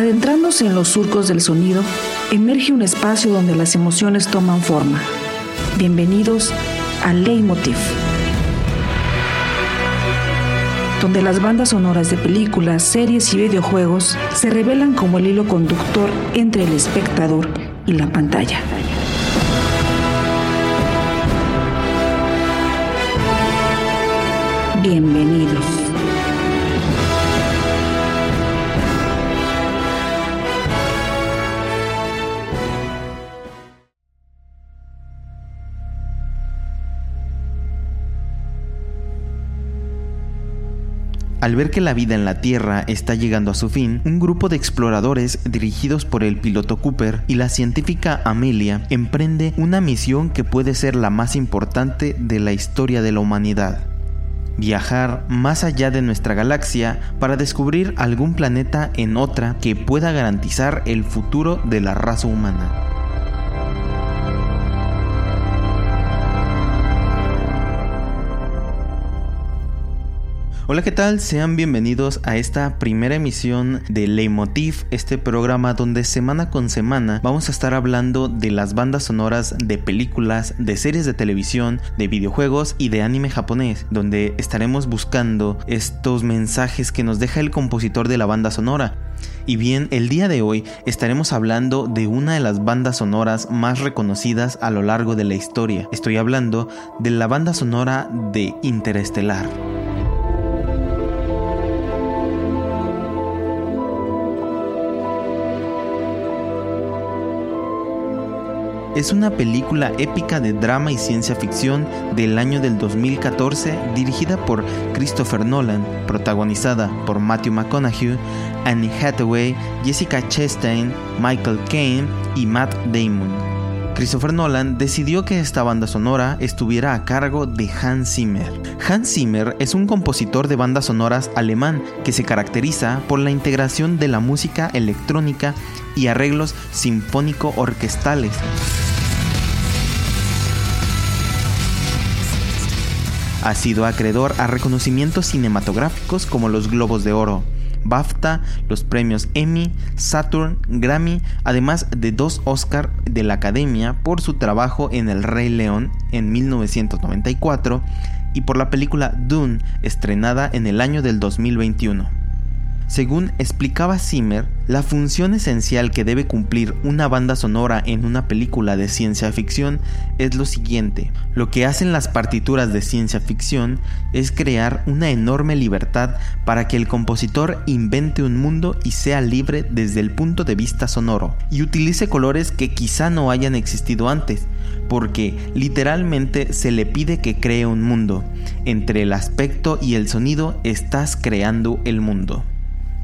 Adentrándose en los surcos del sonido, emerge un espacio donde las emociones toman forma. Bienvenidos a Leitmotiv, donde las bandas sonoras de películas, series y videojuegos se revelan como el hilo conductor entre el espectador y la pantalla. Bienvenidos. Al ver que la vida en la Tierra está llegando a su fin, un grupo de exploradores dirigidos por el piloto Cooper y la científica Amelia emprende una misión que puede ser la más importante de la historia de la humanidad. Viajar más allá de nuestra galaxia para descubrir algún planeta en otra que pueda garantizar el futuro de la raza humana. Hola, ¿qué tal? Sean bienvenidos a esta primera emisión de Leitmotiv, este programa donde semana con semana vamos a estar hablando de las bandas sonoras de películas, de series de televisión, de videojuegos y de anime japonés, donde estaremos buscando estos mensajes que nos deja el compositor de la banda sonora. Y bien, el día de hoy estaremos hablando de una de las bandas sonoras más reconocidas a lo largo de la historia. Estoy hablando de la banda sonora de Interestelar. Es una película épica de drama y ciencia ficción del año del 2014 dirigida por Christopher Nolan, protagonizada por Matthew McConaughey, Annie Hathaway, Jessica Chastain, Michael Caine y Matt Damon. Christopher Nolan decidió que esta banda sonora estuviera a cargo de Hans Zimmer. Hans Zimmer es un compositor de bandas sonoras alemán que se caracteriza por la integración de la música electrónica y arreglos sinfónico-orquestales. Ha sido acreedor a reconocimientos cinematográficos como los Globos de Oro, BAFTA, los premios Emmy, Saturn, Grammy, además de dos Oscar de la Academia por su trabajo en El Rey León en 1994 y por la película Dune estrenada en el año del 2021. Según explicaba Zimmer, la función esencial que debe cumplir una banda sonora en una película de ciencia ficción es lo siguiente. Lo que hacen las partituras de ciencia ficción es crear una enorme libertad para que el compositor invente un mundo y sea libre desde el punto de vista sonoro, y utilice colores que quizá no hayan existido antes, porque literalmente se le pide que cree un mundo. Entre el aspecto y el sonido estás creando el mundo.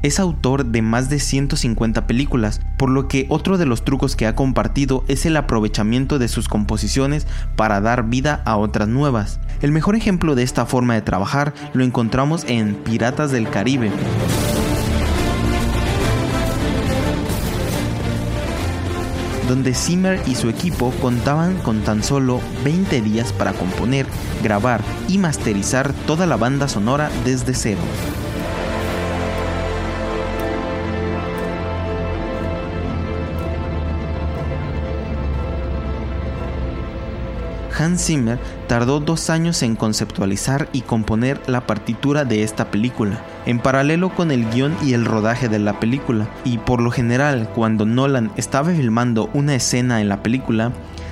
Es autor de más de 150 películas, por lo que otro de los trucos que ha compartido es el aprovechamiento de sus composiciones para dar vida a otras nuevas. El mejor ejemplo de esta forma de trabajar lo encontramos en Piratas del Caribe. donde Zimmer y su equipo contaban con tan solo 20 días para componer, grabar y masterizar toda la banda sonora desde cero. Hans Zimmer tardó dos años en conceptualizar y componer la partitura de esta película, en paralelo con el guion y el rodaje de la película, y por lo general cuando Nolan estaba filmando una escena en la película,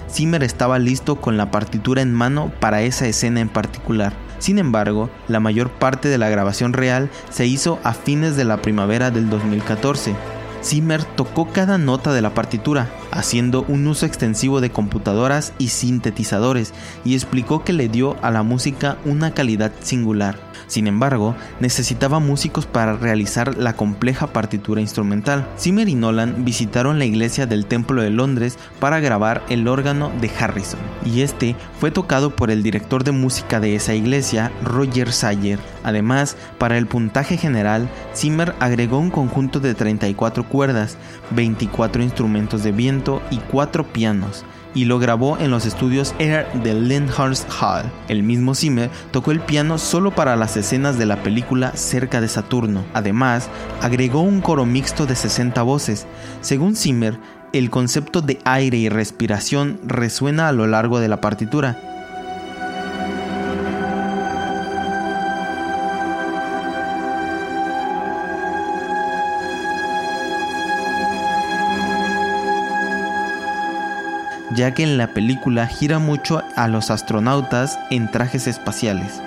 Zimmer estaba listo con la partitura en mano para esa escena en particular. Sin embargo, la mayor parte de la grabación real se hizo a fines de la primavera del 2014 Zimmer tocó cada nota de la partitura, haciendo un uso extensivo de computadoras y sintetizadores, y explicó que le dio a la música una calidad singular. Sin embargo, necesitaba músicos para realizar la compleja partitura instrumental. Zimmer y Nolan visitaron la iglesia del Templo de Londres para grabar el órgano de Harrison, y este fue tocado por el director de música de esa iglesia, Roger Sayer. Además, para el puntaje general, Zimmer agregó un conjunto de 34 cuerdas, 24 instrumentos de viento y 4 pianos, y lo grabó en los estudios Air de Lyndhurst Hall. El mismo Zimmer tocó el piano solo para las escenas de la película Cerca de Saturno. Además, agregó un coro mixto de 60 voces. Según Zimmer, el concepto de aire y respiración resuena a lo largo de la partitura. Ya que en la película gira mucho a los astronautas en trajes espaciales.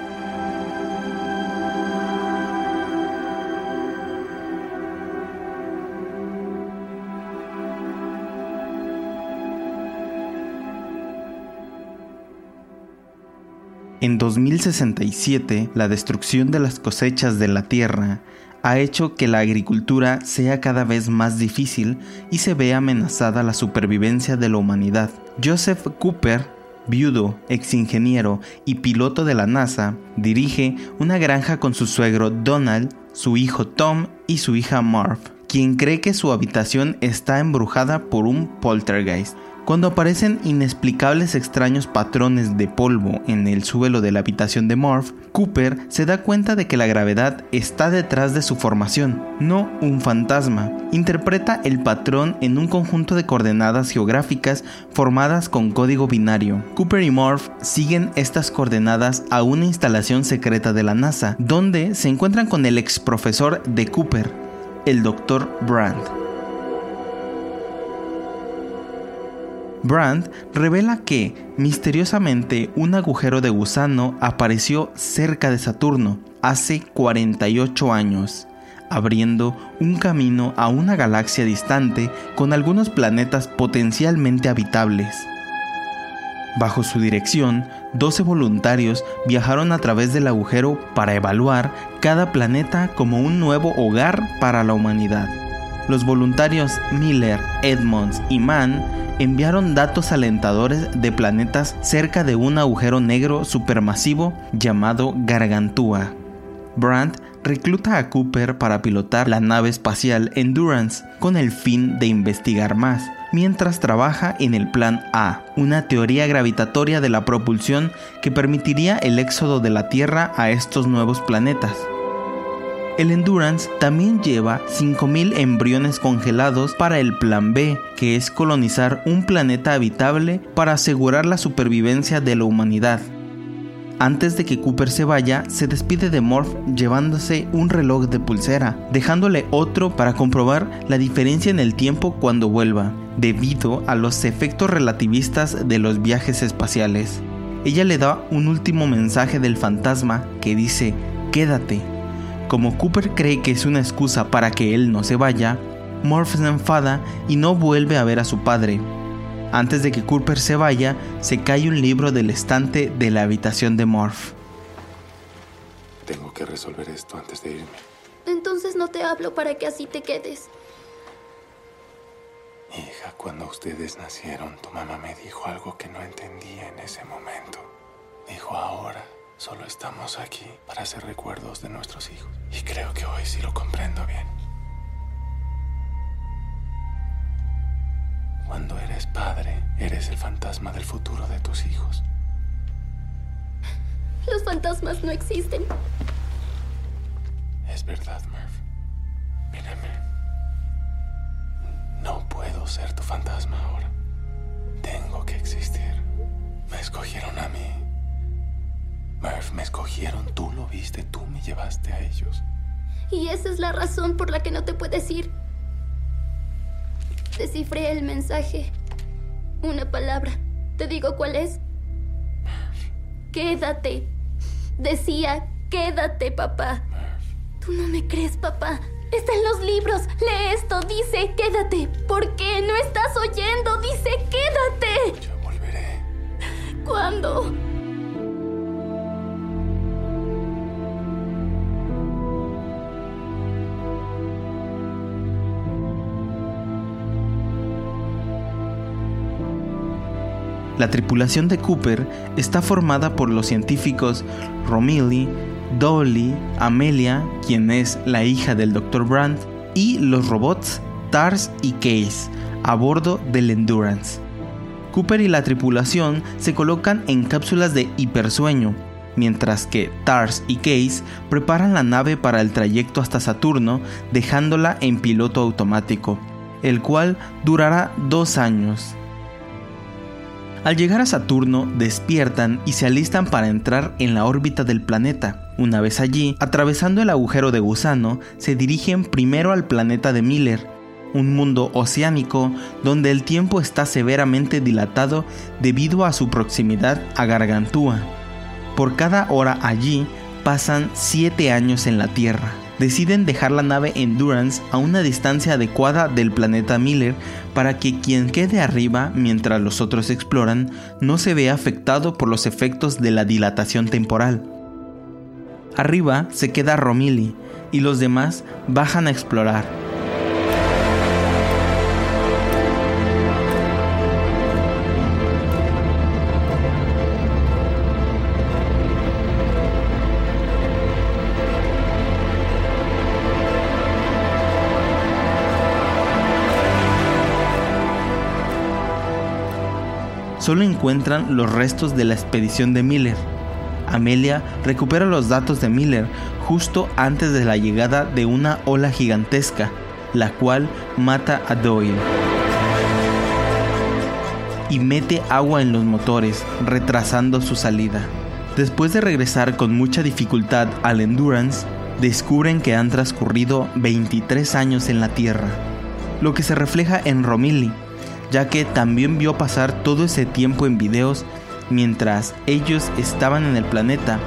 En 2067, la destrucción de las cosechas de la Tierra ha hecho que la agricultura sea cada vez más difícil y se ve amenazada la supervivencia de la humanidad. Joseph Cooper, viudo, ex ingeniero y piloto de la NASA, dirige una granja con su suegro Donald, su hijo Tom y su hija Marv, quien cree que su habitación está embrujada por un poltergeist. Cuando aparecen inexplicables extraños patrones de polvo en el suelo de la habitación de Morph, Cooper se da cuenta de que la gravedad está detrás de su formación, no un fantasma. Interpreta el patrón en un conjunto de coordenadas geográficas formadas con código binario. Cooper y Morph siguen estas coordenadas a una instalación secreta de la NASA, donde se encuentran con el ex profesor de Cooper, el Dr. Brandt. Brandt revela que, misteriosamente, un agujero de gusano apareció cerca de Saturno hace 48 años, abriendo un camino a una galaxia distante con algunos planetas potencialmente habitables. Bajo su dirección, 12 voluntarios viajaron a través del agujero para evaluar cada planeta como un nuevo hogar para la humanidad. Los voluntarios Miller, Edmonds y Mann enviaron datos alentadores de planetas cerca de un agujero negro supermasivo llamado Gargantúa. Brandt recluta a Cooper para pilotar la nave espacial Endurance con el fin de investigar más, mientras trabaja en el Plan A, una teoría gravitatoria de la propulsión que permitiría el éxodo de la Tierra a estos nuevos planetas. El Endurance también lleva 5.000 embriones congelados para el plan B, que es colonizar un planeta habitable para asegurar la supervivencia de la humanidad. Antes de que Cooper se vaya, se despide de Morph llevándose un reloj de pulsera, dejándole otro para comprobar la diferencia en el tiempo cuando vuelva, debido a los efectos relativistas de los viajes espaciales. Ella le da un último mensaje del fantasma que dice, quédate, como Cooper cree que es una excusa para que él no se vaya, Morph se enfada y no vuelve a ver a su padre. Antes de que Cooper se vaya, se cae un libro del estante de la habitación de Morph. Tengo que resolver esto antes de irme. Entonces no te hablo para que así te quedes. Hija, cuando ustedes nacieron, tu mamá me dijo algo que no entendía en ese momento. Dijo ahora Solo estamos aquí para hacer recuerdos de nuestros hijos. Y creo que hoy sí lo comprendo bien. Cuando eres padre, eres el fantasma del futuro de tus hijos. Los fantasmas no existen. Es verdad, Murph. Mírame. No puedo ser tu fantasma ahora. Tengo que existir. Me escogieron a mí Murph, me escogieron, tú lo viste, tú me llevaste a ellos. Y esa es la razón por la que no te puedes ir. Descifré el mensaje. Una palabra. ¿Te digo cuál es? Quédate. Decía, quédate, papá. Tú no me crees, papá. Está en los libros. Lee esto. Dice, quédate. ¿Por qué no estás oyendo? Dice, quédate. Yo volveré. ¿Cuándo? La tripulación de Cooper está formada por los científicos Romilly, Dolly, Amelia, quien es la hija del Dr. Brandt, y los robots Tars y Case, a bordo del Endurance. Cooper y la tripulación se colocan en cápsulas de hipersueño, mientras que Tars y Case preparan la nave para el trayecto hasta Saturno dejándola en piloto automático, el cual durará dos años. Al llegar a Saturno, despiertan y se alistan para entrar en la órbita del planeta. Una vez allí, atravesando el agujero de gusano, se dirigen primero al planeta de Miller, un mundo oceánico donde el tiempo está severamente dilatado debido a su proximidad a Gargantúa. Por cada hora allí pasan 7 años en la Tierra deciden dejar la nave Endurance a una distancia adecuada del planeta Miller para que quien quede arriba mientras los otros exploran no se vea afectado por los efectos de la dilatación temporal. Arriba se queda Romilly y los demás bajan a explorar solo encuentran los restos de la expedición de Miller. Amelia recupera los datos de Miller justo antes de la llegada de una ola gigantesca, la cual mata a Doyle. Y mete agua en los motores, retrasando su salida. Después de regresar con mucha dificultad al Endurance, descubren que han transcurrido 23 años en la Tierra, lo que se refleja en Romilly, ya que también vio pasar todo ese tiempo en videos mientras ellos estaban en el planeta,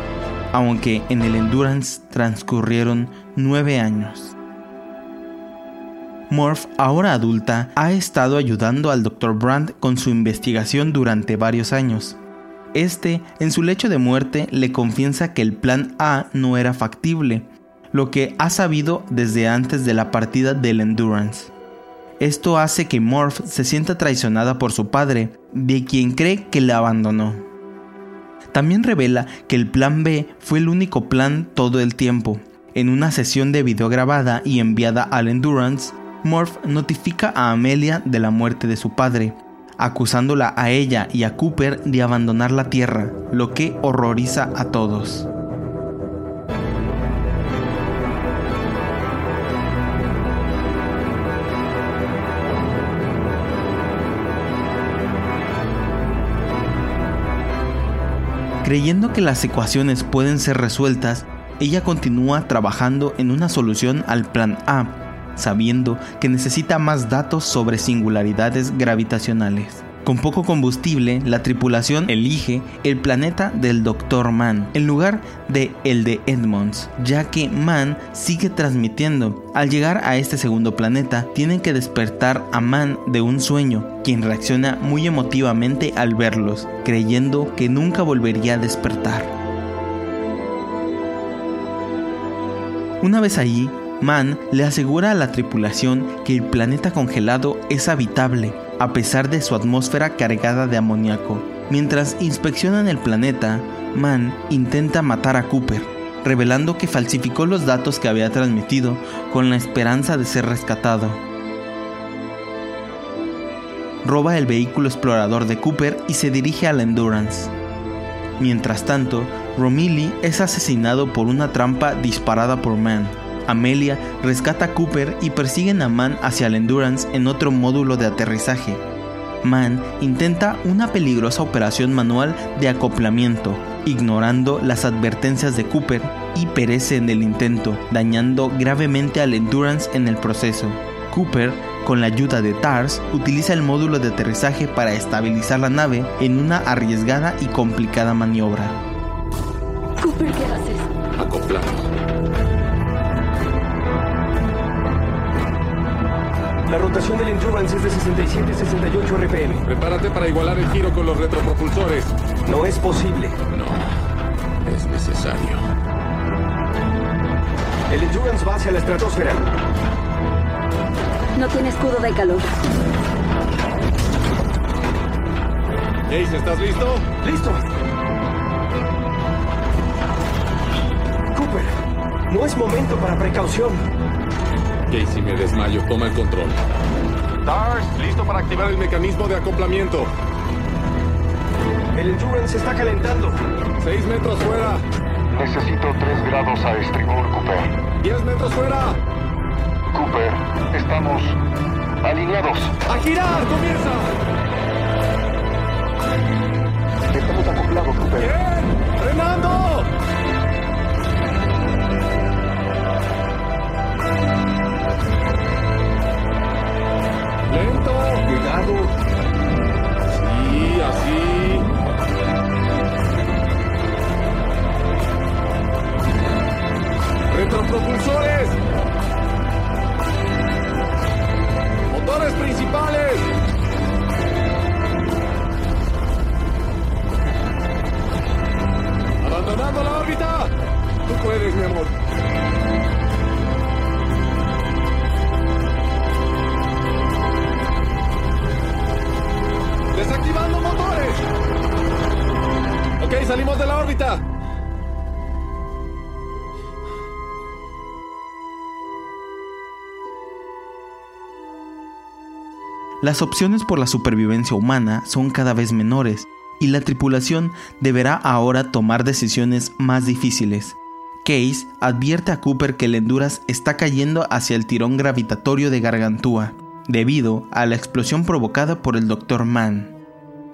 aunque en el Endurance transcurrieron nueve años. Morph, ahora adulta, ha estado ayudando al Dr. Brandt con su investigación durante varios años. Este, en su lecho de muerte, le confiesa que el plan A no era factible, lo que ha sabido desde antes de la partida del Endurance. Esto hace que Morph se sienta traicionada por su padre, de quien cree que la abandonó. También revela que el plan B fue el único plan todo el tiempo. En una sesión de video grabada y enviada al Endurance, Morph notifica a Amelia de la muerte de su padre, acusándola a ella y a Cooper de abandonar la Tierra, lo que horroriza a todos. Creyendo que las ecuaciones pueden ser resueltas, ella continúa trabajando en una solución al plan A, sabiendo que necesita más datos sobre singularidades gravitacionales. Con poco combustible, la tripulación elige el planeta del Dr. Mann en lugar de el de Edmonds, ya que Mann sigue transmitiendo. Al llegar a este segundo planeta, tienen que despertar a Mann de un sueño, quien reacciona muy emotivamente al verlos, creyendo que nunca volvería a despertar. Una vez allí, Mann le asegura a la tripulación que el planeta congelado es habitable a pesar de su atmósfera cargada de amoníaco. Mientras inspeccionan el planeta, Mann intenta matar a Cooper, revelando que falsificó los datos que había transmitido con la esperanza de ser rescatado. Roba el vehículo explorador de Cooper y se dirige a la Endurance. Mientras tanto, Romilly es asesinado por una trampa disparada por Mann. Amelia rescata a Cooper y persiguen a Man hacia el Endurance en otro módulo de aterrizaje. Man intenta una peligrosa operación manual de acoplamiento, ignorando las advertencias de Cooper y perece en el intento, dañando gravemente al Endurance en el proceso. Cooper, con la ayuda de TARS, utiliza el módulo de aterrizaje para estabilizar la nave en una arriesgada y complicada maniobra. Cooper, ¿qué haces? La rotación del Endurance es de 67-68 RPM. Prepárate para igualar el giro con los retropropulsores. No es posible. No, es necesario. El Endurance va hacia la estratosfera. No tiene escudo de calor. Ace, ¿estás listo? ¡Listo! Cooper, no es momento para precaución. Casey, me desmayo. Toma el control. Tars, listo para activar el mecanismo de acoplamiento. El Endurance se está calentando. Seis metros fuera. Necesito tres grados a estribor, Cooper. Diez metros fuera. Cooper, estamos alineados. ¡A girar! ¡Comienza! Estamos acoplados, Cooper. ¡Bien! ¡Frenando! Lento. Cuidado. Sí, así. Retropropulsores. Motores principales. Abandonando la órbita. Tú puedes, mi amor. Desactivando motores. Ok, salimos de la órbita. Las opciones por la supervivencia humana son cada vez menores y la tripulación deberá ahora tomar decisiones más difíciles. Case advierte a Cooper que el Honduras está cayendo hacia el tirón gravitatorio de Gargantúa, debido a la explosión provocada por el Dr. Mann.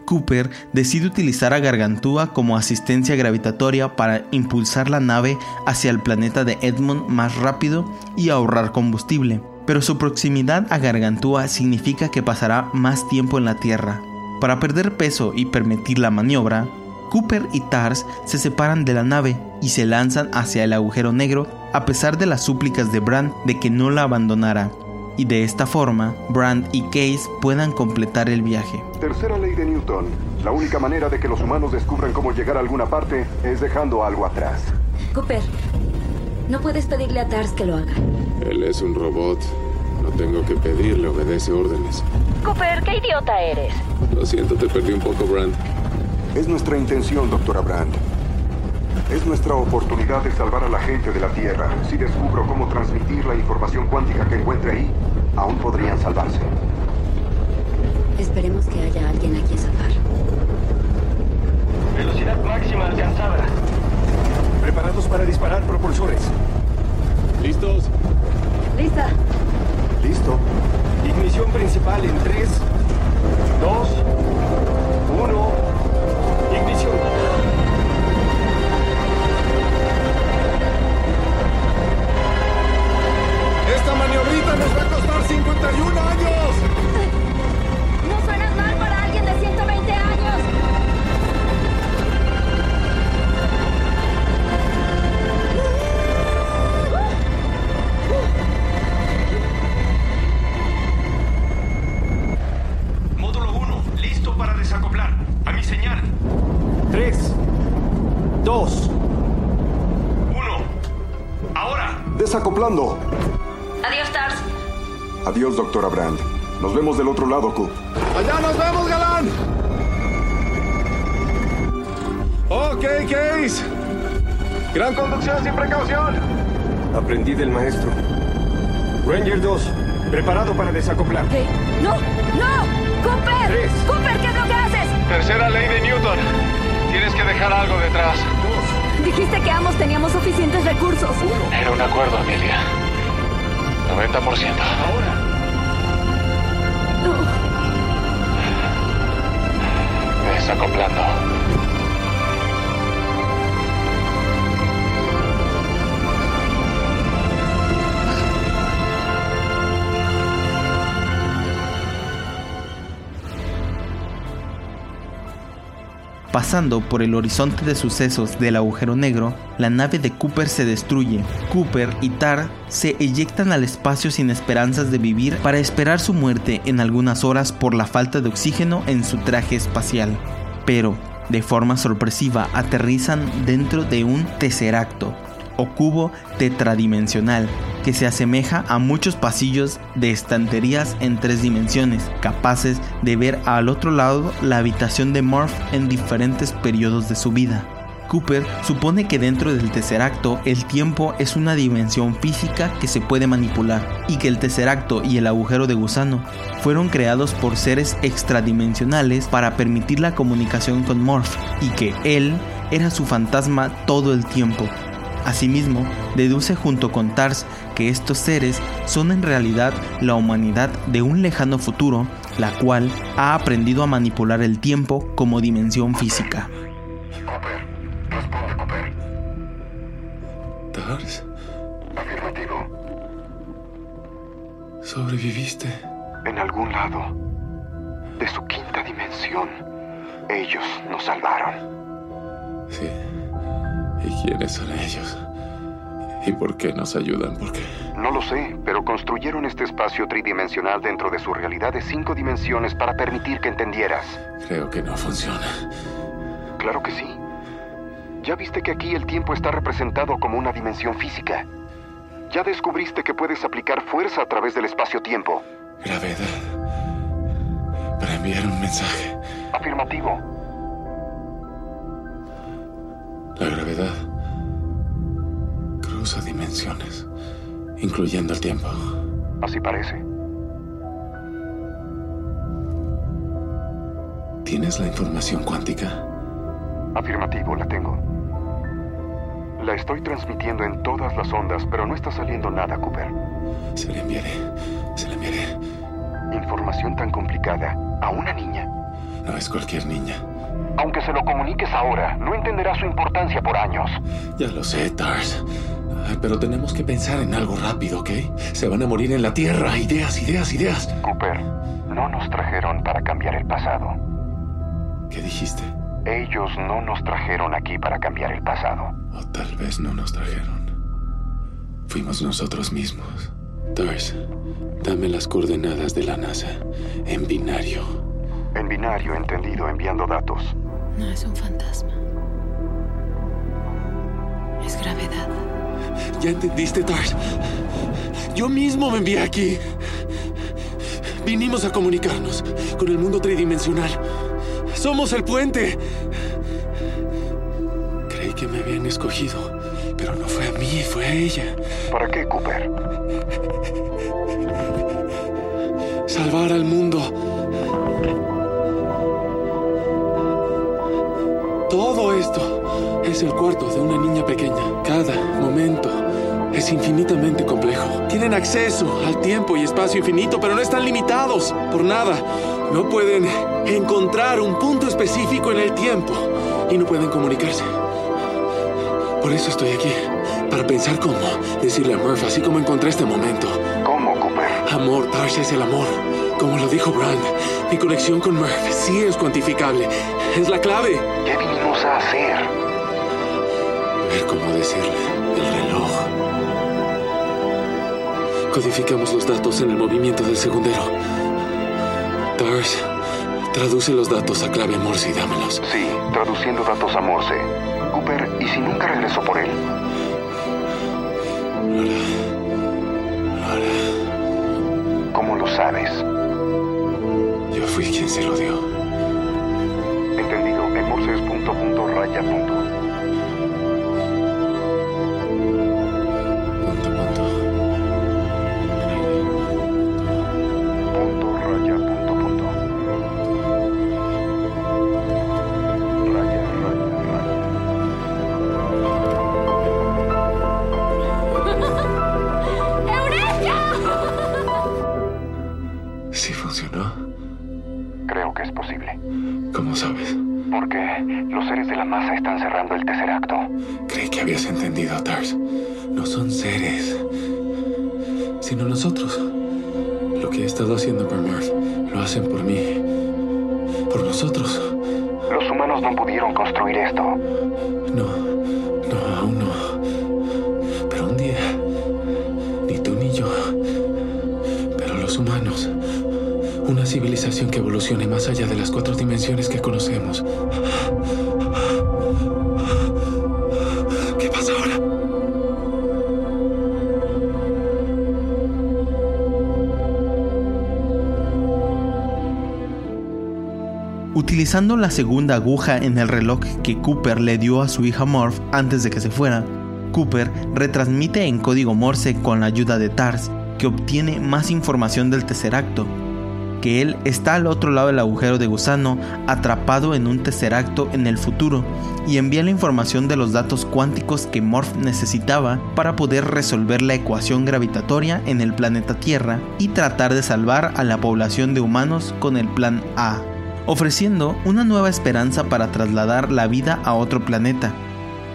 Cooper decide utilizar a Gargantúa como asistencia gravitatoria para impulsar la nave hacia el planeta de Edmond más rápido y ahorrar combustible, pero su proximidad a Gargantúa significa que pasará más tiempo en la Tierra. Para perder peso y permitir la maniobra, Cooper y Tars se separan de la nave y se lanzan hacia el agujero negro a pesar de las súplicas de Brand de que no la abandonara, y de esta forma Brand y Case puedan completar el viaje. Tercera ley de Newton. La única manera de que los humanos descubran cómo llegar a alguna parte es dejando algo atrás. Cooper, no puedes pedirle a Tars que lo haga. Él es un robot. No tengo que pedirle, obedece órdenes. Cooper, qué idiota eres. Lo siento, te perdí un poco, Brand. Es nuestra intención, doctora Brand. Es nuestra oportunidad de salvar a la gente de la Tierra. Si descubro cómo transmitir la información cuántica que encuentre ahí, aún podrían salvarse. Esperemos que haya alguien a quien salvar. Velocidad máxima alcanzada. Preparados para disparar propulsores. ¿Listos? ¡Lista! ¿Listo? Ignición principal en 3, 2, 1. Ignición. 41 años. Doctora Brand. Nos vemos del otro lado, Coop. ¡Allá nos vemos, galán! Ok, Case. Gran conducción sin precaución. Aprendí del maestro. Ranger 2, preparado para desacoplar. ¿Qué? ¡No! ¡No! ¡Cooper! Tres. ¡Cooper, qué es lo que haces! Tercera ley de Newton. Tienes que dejar algo detrás. Dijiste que ambos teníamos suficientes recursos. Era un acuerdo, Amelia. 90%. Ahora. Desacoplando. Pasando por el horizonte de sucesos del agujero negro, la nave de Cooper se destruye. Cooper y Tar se eyectan al espacio sin esperanzas de vivir para esperar su muerte en algunas horas por la falta de oxígeno en su traje espacial. Pero, de forma sorpresiva, aterrizan dentro de un tesseracto, o cubo tetradimensional, que se asemeja a muchos pasillos de estanterías en tres dimensiones, capaces de ver al otro lado la habitación de Morph en diferentes periodos de su vida. Cooper supone que dentro del Tesseracto el tiempo es una dimensión física que se puede manipular y que el Tesseracto y el agujero de gusano fueron creados por seres extradimensionales para permitir la comunicación con Morph y que él era su fantasma todo el tiempo. Asimismo, deduce junto con Tars que estos seres son en realidad la humanidad de un lejano futuro, la cual ha aprendido a manipular el tiempo como dimensión física. ¿Tars? Afirmativo. ¿Sobreviviste? En algún lado de su quinta dimensión, ellos nos salvaron. Sí. ¿Y quiénes son ellos? ¿Y por qué nos ayudan? ¿Por qué? No lo sé, pero construyeron este espacio tridimensional dentro de su realidad de cinco dimensiones para permitir que entendieras. Creo que no funciona. Claro que sí. Ya viste que aquí el tiempo está representado como una dimensión física. Ya descubriste que puedes aplicar fuerza a través del espacio-tiempo. Gravedad. Para enviar un mensaje. Afirmativo. La gravedad cruza dimensiones, incluyendo el tiempo. Así parece. ¿Tienes la información cuántica? Afirmativo, la tengo. La estoy transmitiendo en todas las ondas, pero no está saliendo nada, Cooper. Se la enviaré. Se la enviaré. Información tan complicada a una niña. No es cualquier niña. Aunque se lo comuniques ahora, no entenderá su importancia por años. Ya lo sé, Tars. Pero tenemos que pensar en algo rápido, ¿ok? Se van a morir en la Tierra. Ideas, ideas, ideas. Cooper, no nos trajeron para cambiar el pasado. ¿Qué dijiste? Ellos no nos trajeron aquí para cambiar el pasado. O tal vez no nos trajeron. Fuimos nosotros mismos. Tars, dame las coordenadas de la NASA en binario. En binario, entendido, enviando datos. No es un fantasma. Es gravedad. ¿Ya entendiste, Tars? Yo mismo me envié aquí. Vinimos a comunicarnos con el mundo tridimensional. Somos el puente. Creí que me habían escogido, pero no fue a mí, fue a ella. ¿Para qué, Cooper? Salvar al mundo. Todo esto es el cuarto de una niña pequeña. Cada momento es infinitamente complejo. Tienen acceso al tiempo y espacio infinito, pero no están limitados por nada. No pueden encontrar un punto específico en el tiempo y no pueden comunicarse. Por eso estoy aquí, para pensar cómo decirle a Murph, así como encontré este momento. ¿Cómo, Cooper? Amor, Tars es el amor. Como lo dijo Brand, mi conexión con Murph sí es cuantificable. Es la clave. ¿Qué vinimos a hacer? Ver cómo decirle el reloj. Codificamos los datos en el movimiento del segundero. Tars, traduce los datos a clave Morse y dámelos. Sí, traduciendo datos a Morse. Cooper, ¿y si nunca regresó por él? Lo hará. ¿Cómo lo sabes? Yo fui quien se lo dio. Entendido. En Morse es punto, punto, raya. Punto, construir esto. No, no, aún no. Pero un día, ni tú ni yo, pero los humanos, una civilización que evolucione más allá de las cuatro dimensiones que conocemos. Utilizando la segunda aguja en el reloj que Cooper le dio a su hija Morph antes de que se fuera, Cooper retransmite en código Morse con la ayuda de Tars, que obtiene más información del Tesseracto, que él está al otro lado del agujero de gusano, atrapado en un Tesseracto en el futuro, y envía la información de los datos cuánticos que Morph necesitaba para poder resolver la ecuación gravitatoria en el planeta Tierra y tratar de salvar a la población de humanos con el plan A, ofreciendo una nueva esperanza para trasladar la vida a otro planeta.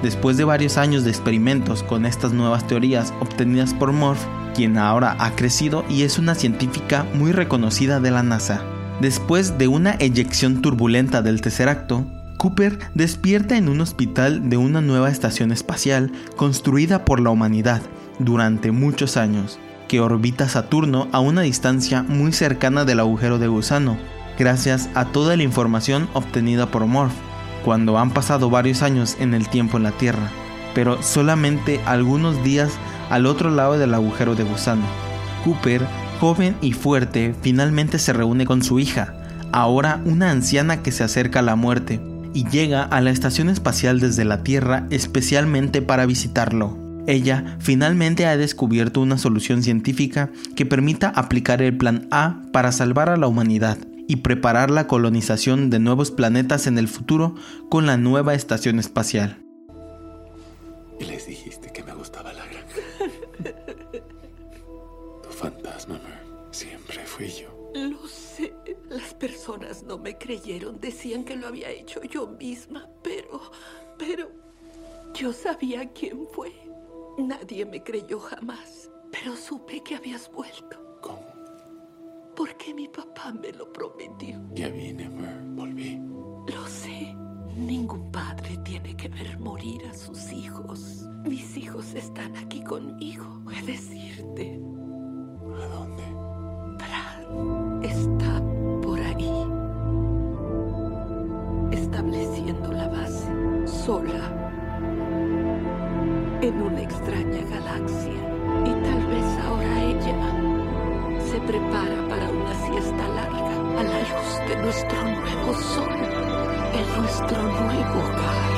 Después de varios años de experimentos con estas nuevas teorías obtenidas por Morph, quien ahora ha crecido y es una científica muy reconocida de la NASA. Después de una eyección turbulenta del Tesseracto, Cooper despierta en un hospital de una nueva estación espacial construida por la humanidad durante muchos años, que orbita Saturno a una distancia muy cercana del agujero de gusano, gracias a toda la información obtenida por Morph, cuando han pasado varios años en el tiempo en la Tierra, pero solamente algunos días al otro lado del agujero de gusano. Cooper, joven y fuerte, finalmente se reúne con su hija, ahora una anciana que se acerca a la muerte, y llega a la estación espacial desde la Tierra especialmente para visitarlo. Ella finalmente ha descubierto una solución científica que permita aplicar el plan A para salvar a la humanidad y preparar la colonización de nuevos planetas en el futuro con la nueva estación espacial. Y les dijiste que me gustaba la granja. tu fantasma, Siempre fui yo. Lo sé. Las personas no me creyeron. Decían que lo había hecho yo misma. Pero... Pero... Yo sabía quién fue. Nadie me creyó jamás. Pero supe que habías vuelto. Porque mi papá me lo prometió. Ya vine, Mer. Volví. Lo sé. Ningún padre tiene que ver morir a sus hijos. Mis hijos están aquí conmigo. Voy a decirte. ¿A dónde? Brad está por ahí. Estableciendo la base. Sola. En una extraña galaxia. Y tal vez se prepara para una siesta larga a la luz de nuestro nuevo sol, en nuestro nuevo hogar.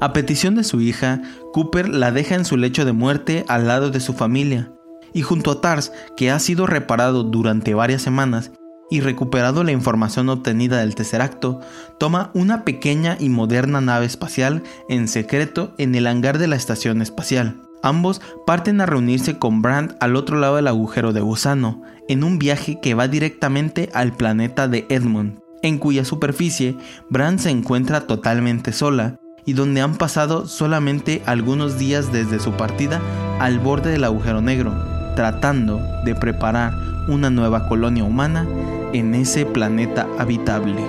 A petición de su hija, Cooper la deja en su lecho de muerte al lado de su familia, y junto a Tars, que ha sido reparado durante varias semanas y recuperado la información obtenida del Tesseracto, toma una pequeña y moderna nave espacial en secreto en el hangar de la estación espacial. Ambos parten a reunirse con Brand al otro lado del agujero de gusano, en un viaje que va directamente al planeta de Edmund, en cuya superficie Brand se encuentra totalmente sola y donde han pasado solamente algunos días desde su partida al borde del agujero negro, tratando de preparar una nueva colonia humana en ese planeta habitable.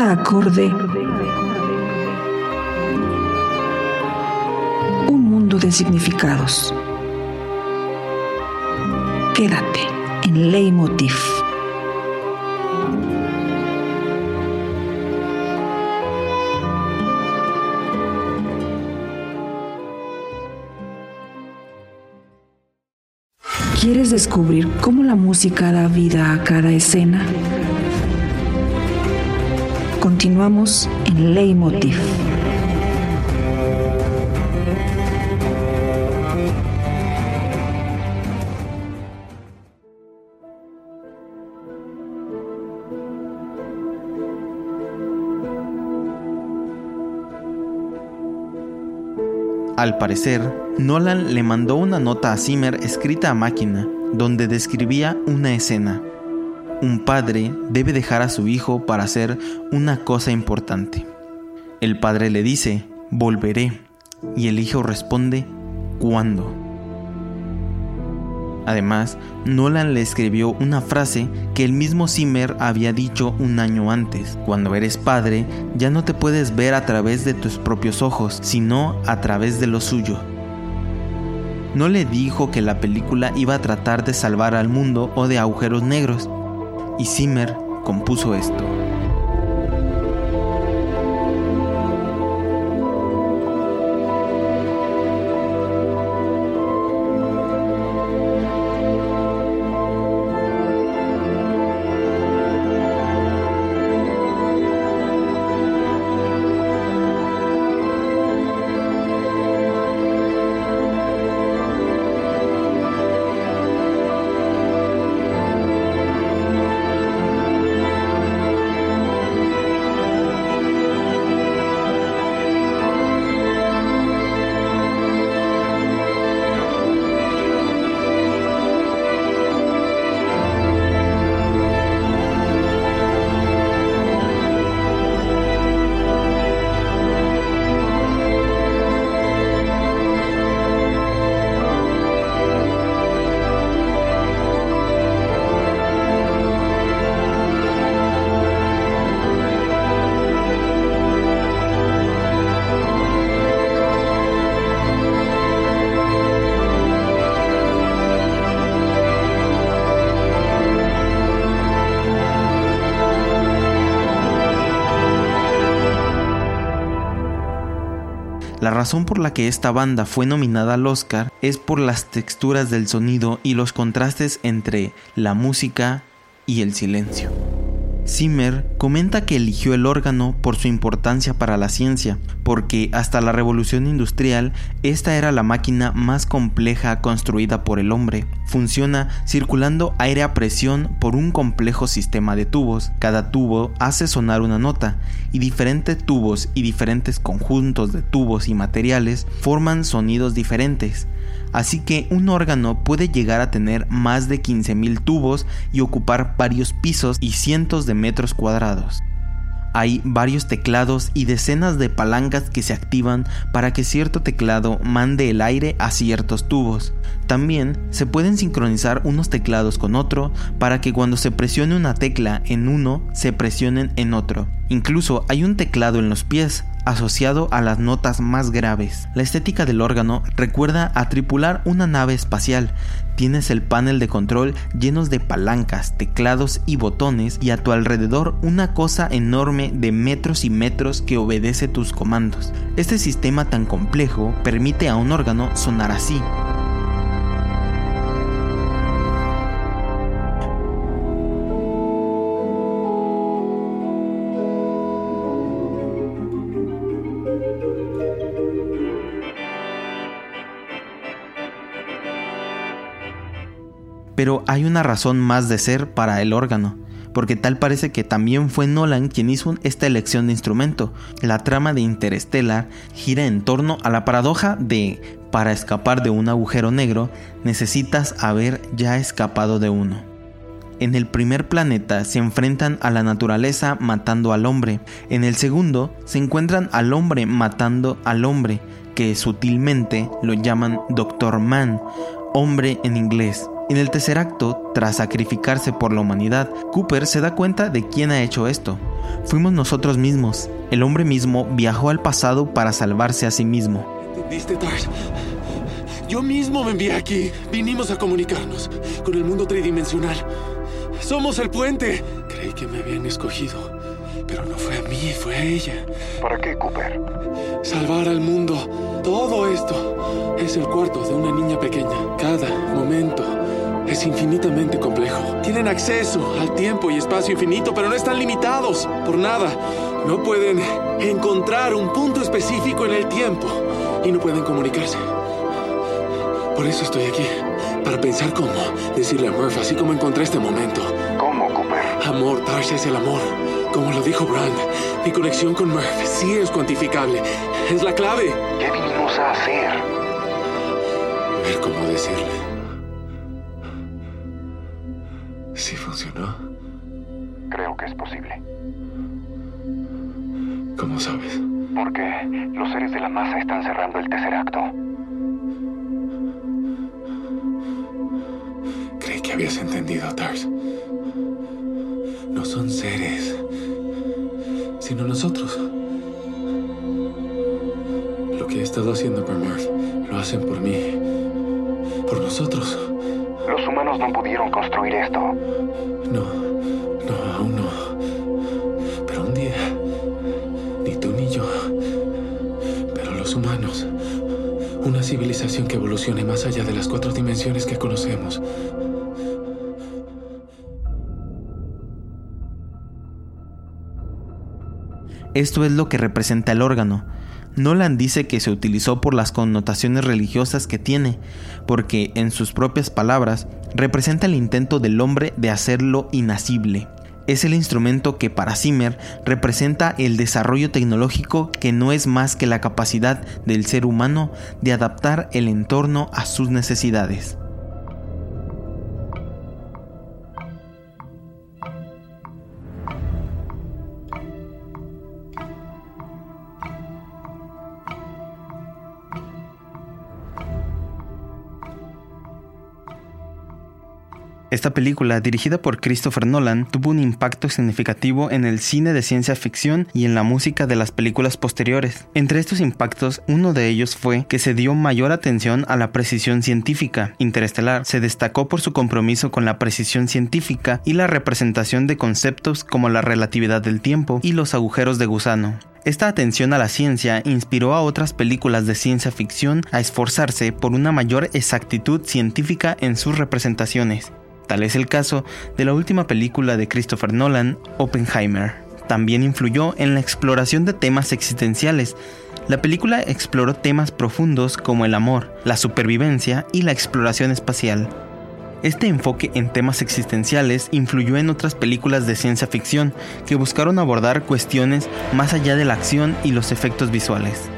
Cada acorde, un mundo de significados. Quédate en Leitmotiv. ¿Quieres descubrir cómo la música da vida a cada escena? Continuamos en Leitmotiv. Al parecer, Nolan le mandó una nota a Zimmer escrita a máquina, donde describía una escena. Un padre debe dejar a su hijo para hacer una cosa importante. El padre le dice, volveré, y el hijo responde, ¿cuándo? Además, Nolan le escribió una frase que el mismo Zimmer había dicho un año antes. Cuando eres padre, ya no te puedes ver a través de tus propios ojos, sino a través de lo suyo. No le dijo que la película iba a tratar de salvar al mundo o de agujeros negros, y Zimmer compuso esto. La razón por la que esta banda fue nominada al Oscar es por las texturas del sonido y los contrastes entre la música y el silencio. Zimmer comenta que eligió el órgano por su importancia para la ciencia, porque hasta la revolución industrial esta era la máquina más compleja construida por el hombre. Funciona circulando aire a presión por un complejo sistema de tubos. Cada tubo hace sonar una nota y diferentes tubos y diferentes conjuntos de tubos y materiales forman sonidos diferentes. Así que un órgano puede llegar a tener más de 15.000 tubos y ocupar varios pisos y cientos de metros cuadrados. Hay varios teclados y decenas de palancas que se activan para que cierto teclado mande el aire a ciertos tubos. También se pueden sincronizar unos teclados con otro para que cuando se presione una tecla en uno se presionen en otro. Incluso hay un teclado en los pies asociado a las notas más graves. La estética del órgano recuerda a tripular una nave espacial. Tienes el panel de control llenos de palancas, teclados y botones y a tu alrededor una cosa enorme de metros y metros que obedece tus comandos. Este sistema tan complejo permite a un órgano sonar así. Hay una razón más de ser para el órgano, porque tal parece que también fue Nolan quien hizo esta elección de instrumento. La trama de Interstellar gira en torno a la paradoja de para escapar de un agujero negro necesitas haber ya escapado de uno. En el primer planeta se enfrentan a la naturaleza matando al hombre. En el segundo se encuentran al hombre matando al hombre, que sutilmente lo llaman Doctor Man, hombre en inglés. En el tercer acto, tras sacrificarse por la humanidad, Cooper se da cuenta de quién ha hecho esto. Fuimos nosotros mismos. El hombre mismo viajó al pasado para salvarse a sí mismo. ¿Entendiste, Tars? Yo mismo me envié aquí. Vinimos a comunicarnos con el mundo tridimensional. Somos el puente. Creí que me habían escogido, pero no fue a mí, fue a ella. ¿Para qué, Cooper? Salvar al mundo. Todo esto es el cuarto de una niña pequeña. Cada momento es infinitamente complejo. Tienen acceso al tiempo y espacio infinito, pero no están limitados por nada. No pueden encontrar un punto específico en el tiempo y no pueden comunicarse. Por eso estoy aquí, para pensar cómo decirle a Murph, así como encontré este momento. ¿Cómo, Cooper? Amor, Tarsh es el amor. Como lo dijo Brand, mi conexión con Murph sí es cuantificable. Es la clave. ¿Qué vinimos a hacer? Ver cómo decirle. ¿Sí funcionó? Creo que es posible. ¿Cómo sabes? Porque los seres de la masa están cerrando el tercer acto. Creí que habías entendido, Tars. No son seres, sino nosotros. Lo que he estado haciendo por Murph, lo hacen por mí. Por nosotros. Los humanos no pudieron construir esto. No, no, aún no. Pero un día, ni tú ni yo, pero los humanos, una civilización que evolucione más allá de las cuatro dimensiones que conocemos. Esto es lo que representa el órgano. Nolan dice que se utilizó por las connotaciones religiosas que tiene, porque, en sus propias palabras, representa el intento del hombre de hacerlo inacible. Es el instrumento que para Zimmer representa el desarrollo tecnológico que no es más que la capacidad del ser humano de adaptar el entorno a sus necesidades. Esta película, dirigida por Christopher Nolan, tuvo un impacto significativo en el cine de ciencia ficción y en la música de las películas posteriores. Entre estos impactos, uno de ellos fue que se dio mayor atención a la precisión científica. Interestelar se destacó por su compromiso con la precisión científica y la representación de conceptos como la relatividad del tiempo y los agujeros de gusano. Esta atención a la ciencia inspiró a otras películas de ciencia ficción a esforzarse por una mayor exactitud científica en sus representaciones. Tal es el caso de la última película de Christopher Nolan, Oppenheimer. También influyó en la exploración de temas existenciales. La película exploró temas profundos como el amor, la supervivencia y la exploración espacial. Este enfoque en temas existenciales influyó en otras películas de ciencia ficción que buscaron abordar cuestiones más allá de la acción y los efectos visuales.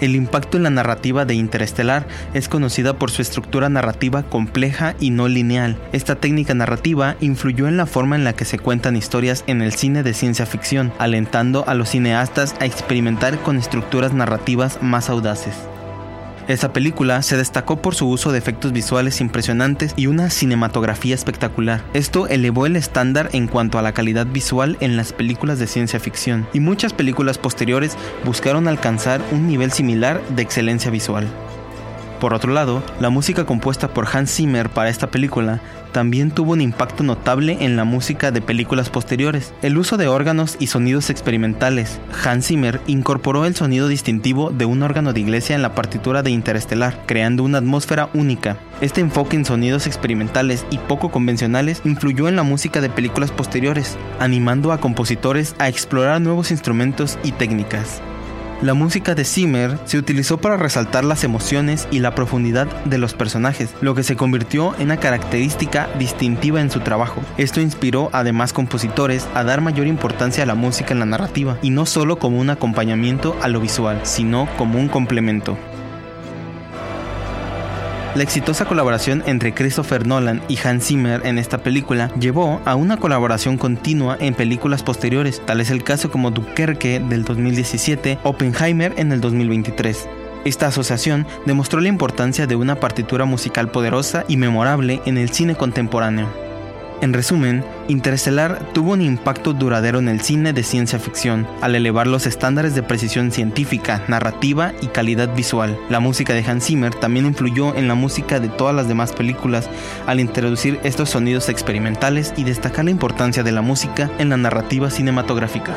El impacto en la narrativa de Interestelar es conocida por su estructura narrativa compleja y no lineal. Esta técnica narrativa influyó en la forma en la que se cuentan historias en el cine de ciencia ficción, alentando a los cineastas a experimentar con estructuras narrativas más audaces. Esta película se destacó por su uso de efectos visuales impresionantes y una cinematografía espectacular. Esto elevó el estándar en cuanto a la calidad visual en las películas de ciencia ficción, y muchas películas posteriores buscaron alcanzar un nivel similar de excelencia visual. Por otro lado, la música compuesta por Hans Zimmer para esta película también tuvo un impacto notable en la música de películas posteriores. El uso de órganos y sonidos experimentales. Hans Zimmer incorporó el sonido distintivo de un órgano de iglesia en la partitura de Interestelar, creando una atmósfera única. Este enfoque en sonidos experimentales y poco convencionales influyó en la música de películas posteriores, animando a compositores a explorar nuevos instrumentos y técnicas. La música de Zimmer se utilizó para resaltar las emociones y la profundidad de los personajes, lo que se convirtió en una característica distintiva en su trabajo. Esto inspiró a demás compositores a dar mayor importancia a la música en la narrativa, y no solo como un acompañamiento a lo visual, sino como un complemento. La exitosa colaboración entre Christopher Nolan y Hans Zimmer en esta película llevó a una colaboración continua en películas posteriores, tal es el caso como Dunkerque del 2017, Oppenheimer en el 2023. Esta asociación demostró la importancia de una partitura musical poderosa y memorable en el cine contemporáneo. En resumen, Interestelar tuvo un impacto duradero en el cine de ciencia ficción, al elevar los estándares de precisión científica, narrativa y calidad visual. La música de Hans Zimmer también influyó en la música de todas las demás películas, al introducir estos sonidos experimentales y destacar la importancia de la música en la narrativa cinematográfica.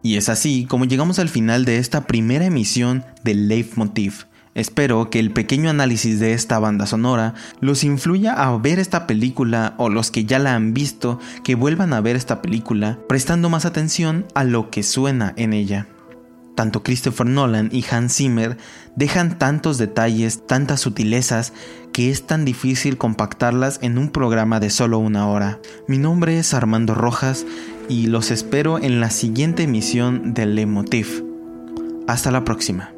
Y es así como llegamos al final de esta primera emisión del Leitmotiv. Espero que el pequeño análisis de esta banda sonora los influya a ver esta película o los que ya la han visto que vuelvan a ver esta película prestando más atención a lo que suena en ella. tanto Christopher Nolan y Hans Zimmer dejan tantos detalles, tantas sutilezas, que es tan difícil compactarlas en un programa de solo una hora. Mi nombre es Armando Rojas y los espero en la siguiente emisión del Lemotif. Hasta la próxima.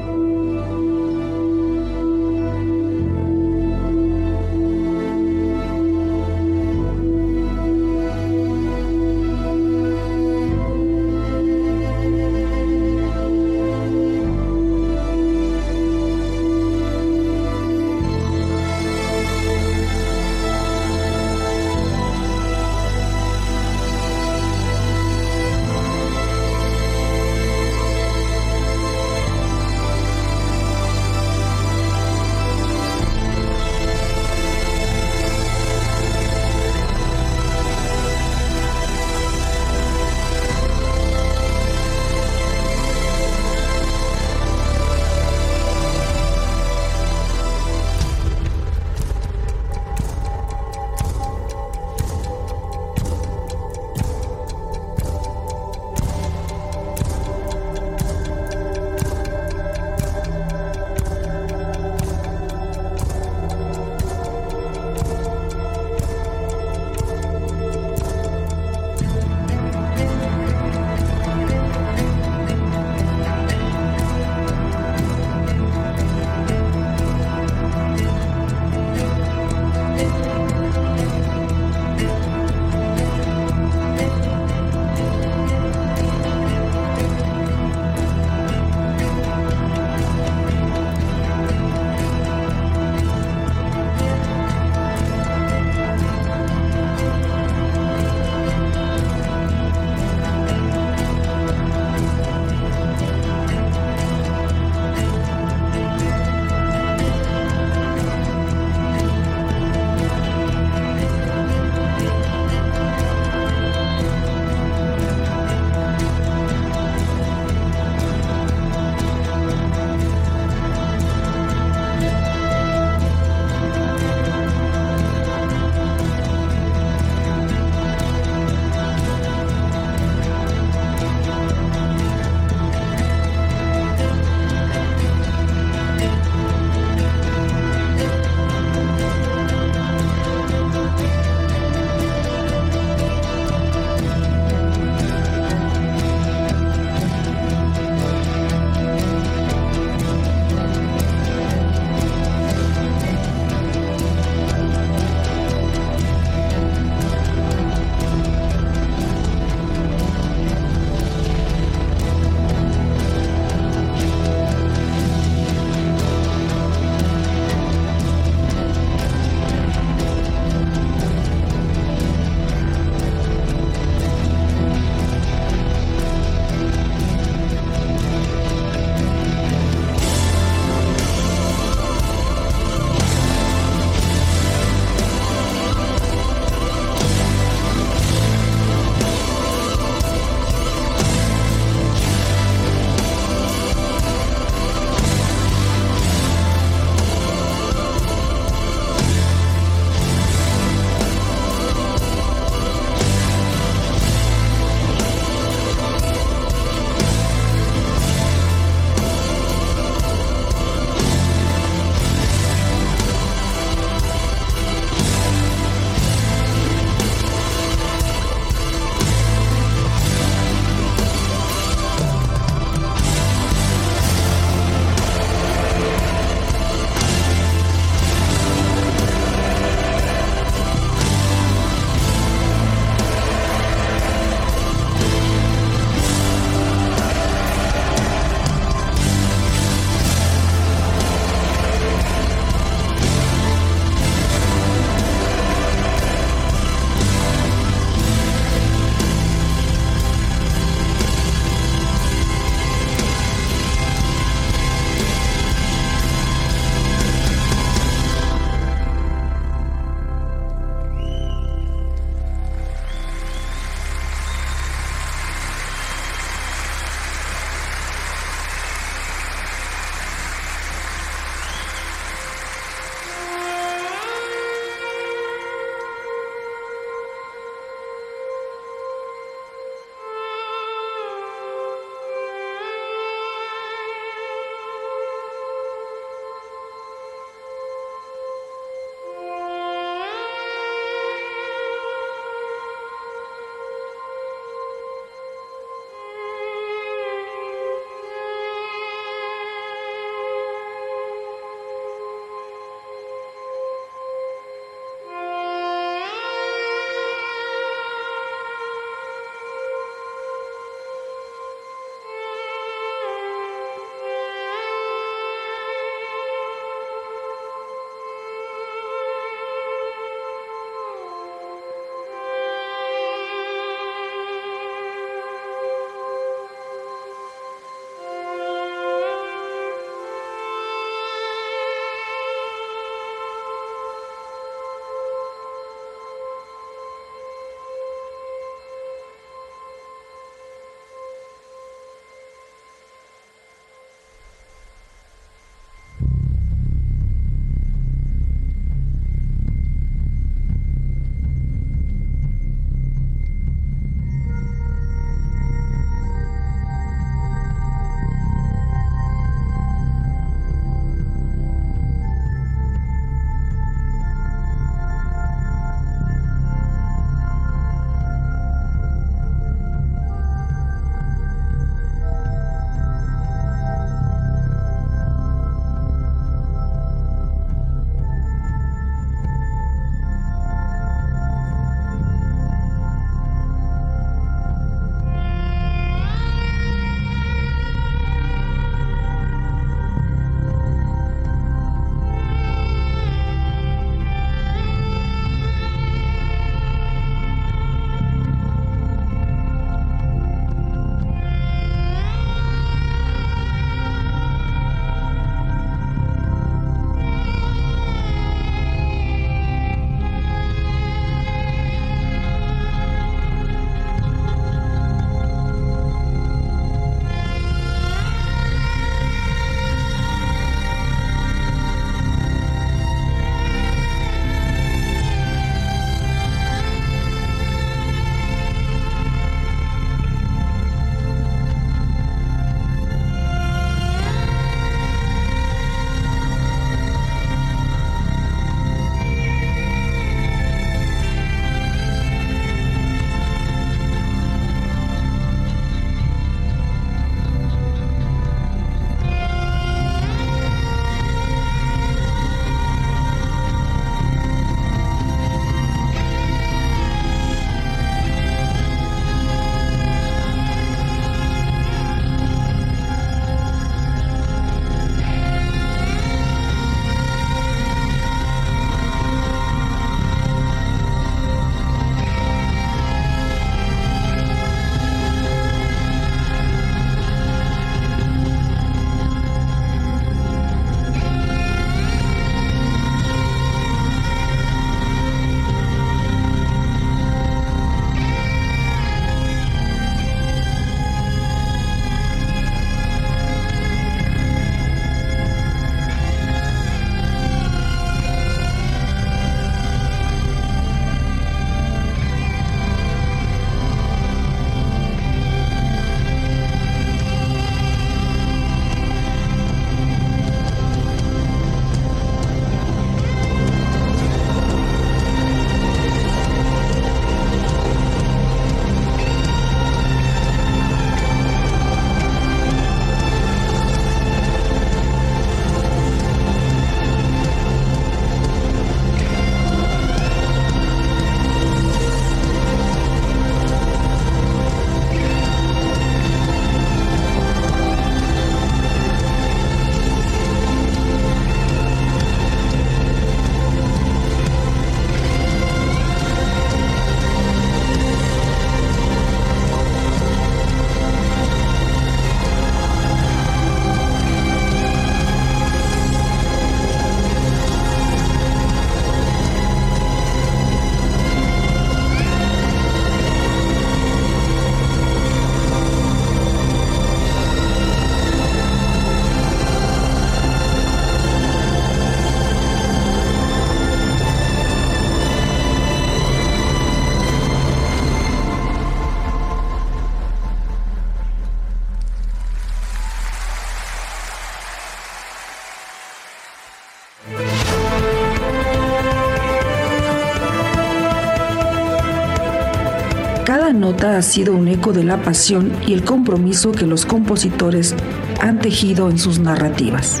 Ha sido un eco de la pasión y el compromiso que los compositores han tejido en sus narrativas.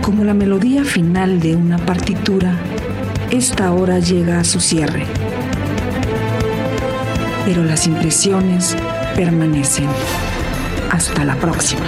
Como la melodía final de una partitura, esta hora llega a su cierre. Pero las impresiones permanecen. Hasta la próxima.